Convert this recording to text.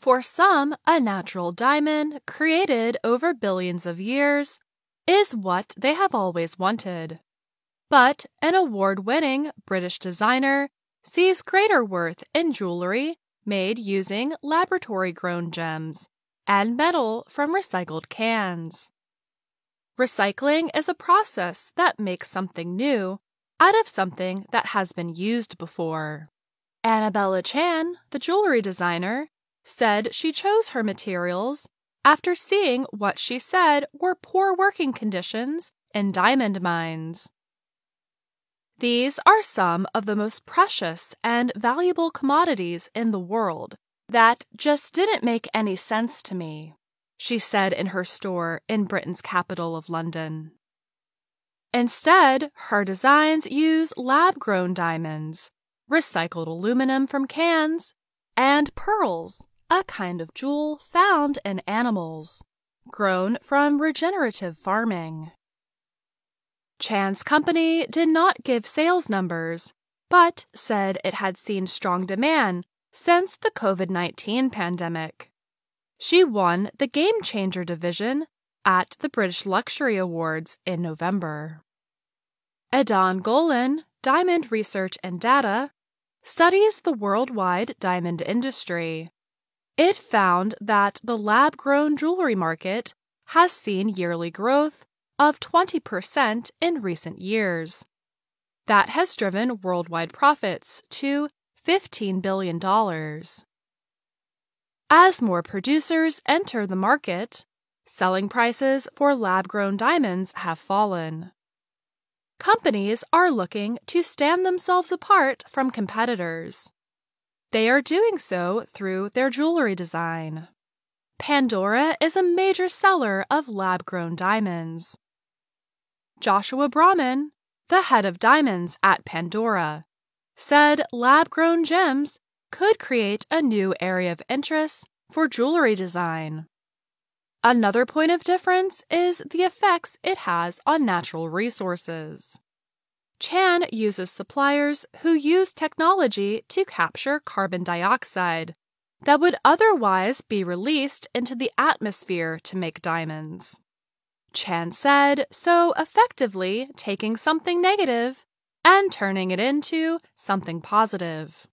For some, a natural diamond created over billions of years is what they have always wanted. But an award winning British designer sees greater worth in jewelry made using laboratory grown gems and metal from recycled cans. Recycling is a process that makes something new out of something that has been used before. Anabela Chan, the jewelry designer, said she chose her materials after seeing what she said were poor working conditions in diamond mines. These are some of the most precious and valuable commodities in the world that just didn't make any sense to me, she said in her store in Britain's capital of London. Instead, her designs use lab grown diamonds, recycled aluminum from cans, and pearls a kind of jewel found in animals, grown from regenerative farming. Chan's company did not give sales numbers, but said it had seen strong demand since the COVID 19 pandemic. She won the Game Changer division at the British Luxury Awards in November. Edahn Golan, Diamond Research and Data, studies the worldwide diamond industry. It found that the lab grown jewelry market has seen yearly growth of 20% in recent years. That has driven worldwide profits to $15 billion. As more producers enter the market, selling prices for lab grown diamonds have fallen. Companies are looking to stand themselves apart from competitors. They are doing so through their jewelry design. Pandora is a major seller of lab grown diamonds. Joshua Brahman, the head of diamonds at Pandora, said lab grown gems could create a new area of interest for jewelry design. Another point of difference is the effects it has on natural resources. Chan uses suppliers who use technology to capture carbon dioxide that would otherwise be released into the atmosphere to make diamonds. Chan said, so effectively taking something negative and turning it into something positive.